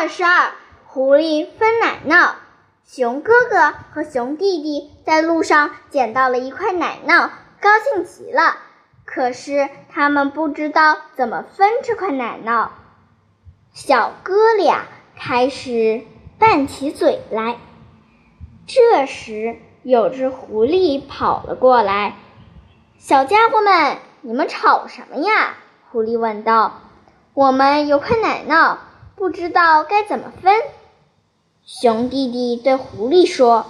二十二，狐狸分奶酪。熊哥哥和熊弟弟在路上捡到了一块奶酪，高兴极了。可是他们不知道怎么分这块奶酪。小哥俩开始拌起嘴来。这时，有只狐狸跑了过来：“小家伙们，你们吵什么呀？”狐狸问道。“我们有块奶酪，不知道该怎么分。”熊弟弟对狐狸说：“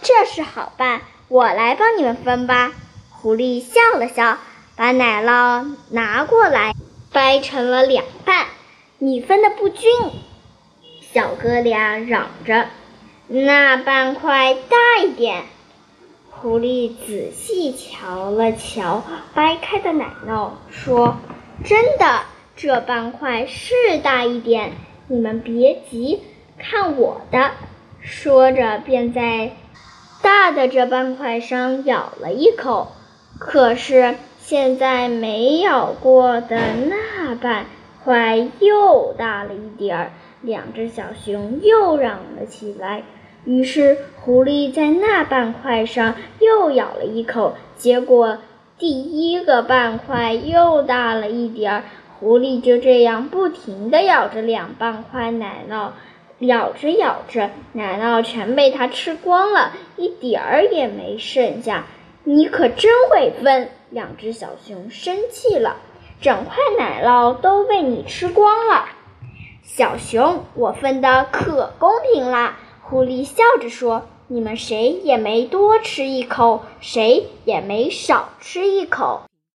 这事好办，我来帮你们分吧。”狐狸笑了笑，把奶酪拿过来，掰成了两半。你分的不均，小哥俩嚷着：“那半块大一点。”狐狸仔细瞧了瞧掰开的奶酪，说：“真的，这半块是大一点。你们别急，看我的。”说着，便在大的这半块上咬了一口。可是现在没咬过的那半。块又大了一点儿，两只小熊又嚷了起来。于是狐狸在那半块上又咬了一口，结果第一个半块又大了一点儿。狐狸就这样不停地咬着两半块奶酪，咬着咬着，奶酪全被它吃光了，一点儿也没剩下。你可真会分！两只小熊生气了。整块奶酪都被你吃光了，小熊，我分的可公平啦！狐狸笑着说：“你们谁也没多吃一口，谁也没少吃一口。”